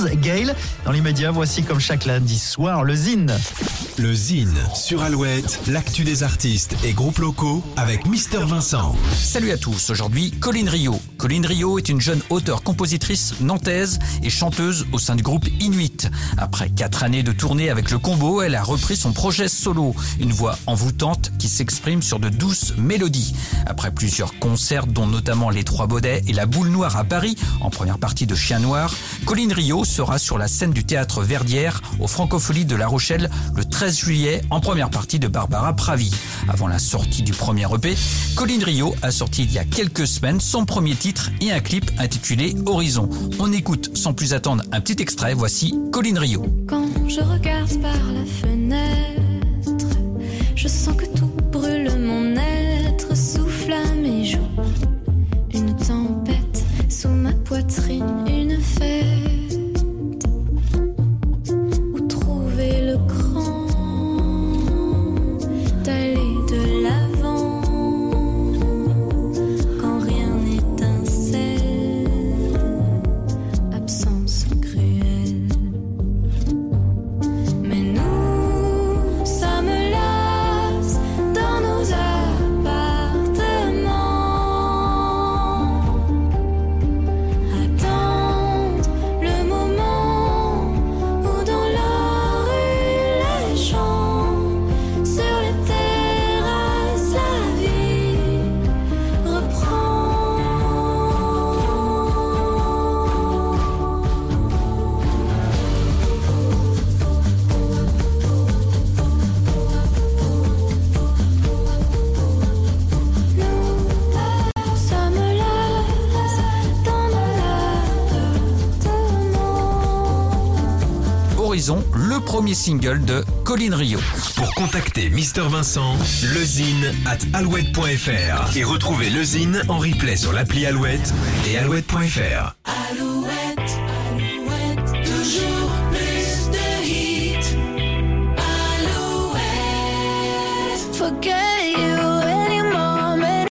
Rose Gale. Dans l'immédiat, voici comme chaque lundi soir le Zine. Le Zine sur Alouette, l'actu des artistes et groupes locaux avec Mister Vincent. Salut à tous, aujourd'hui Colline Rio. Colline Rio est une jeune auteure-compositrice nantaise et chanteuse au sein du groupe Inuit. Après quatre années de tournée avec le combo, elle a repris son projet solo, une voix envoûtante qui s'exprime sur de douces mélodies. Après plusieurs concerts dont notamment Les Trois Baudets et La Boule Noire à Paris, en première partie de Chien Noir, Colline Rio sera sur la scène du théâtre Verdière au Francofolie de La Rochelle le 13 juillet en première partie de Barbara Pravi. Avant la sortie du premier EP, Colline Rio a sorti il y a quelques semaines son premier titre et un clip intitulé Horizon. On écoute sans plus attendre un petit extrait, voici Colline Rio. Quand je regarde par la fenêtre, je sens que tout brûle mon être, souffle à mes joues. Une tempête sous ma poitrine, une fête. Le premier single de Colin Rio. Pour contacter Mister Vincent, lezine at alouette.fr et retrouver lezine en replay sur l'appli Alouette et alouette.fr. Alouette, alouette, toujours plus de. Alouette.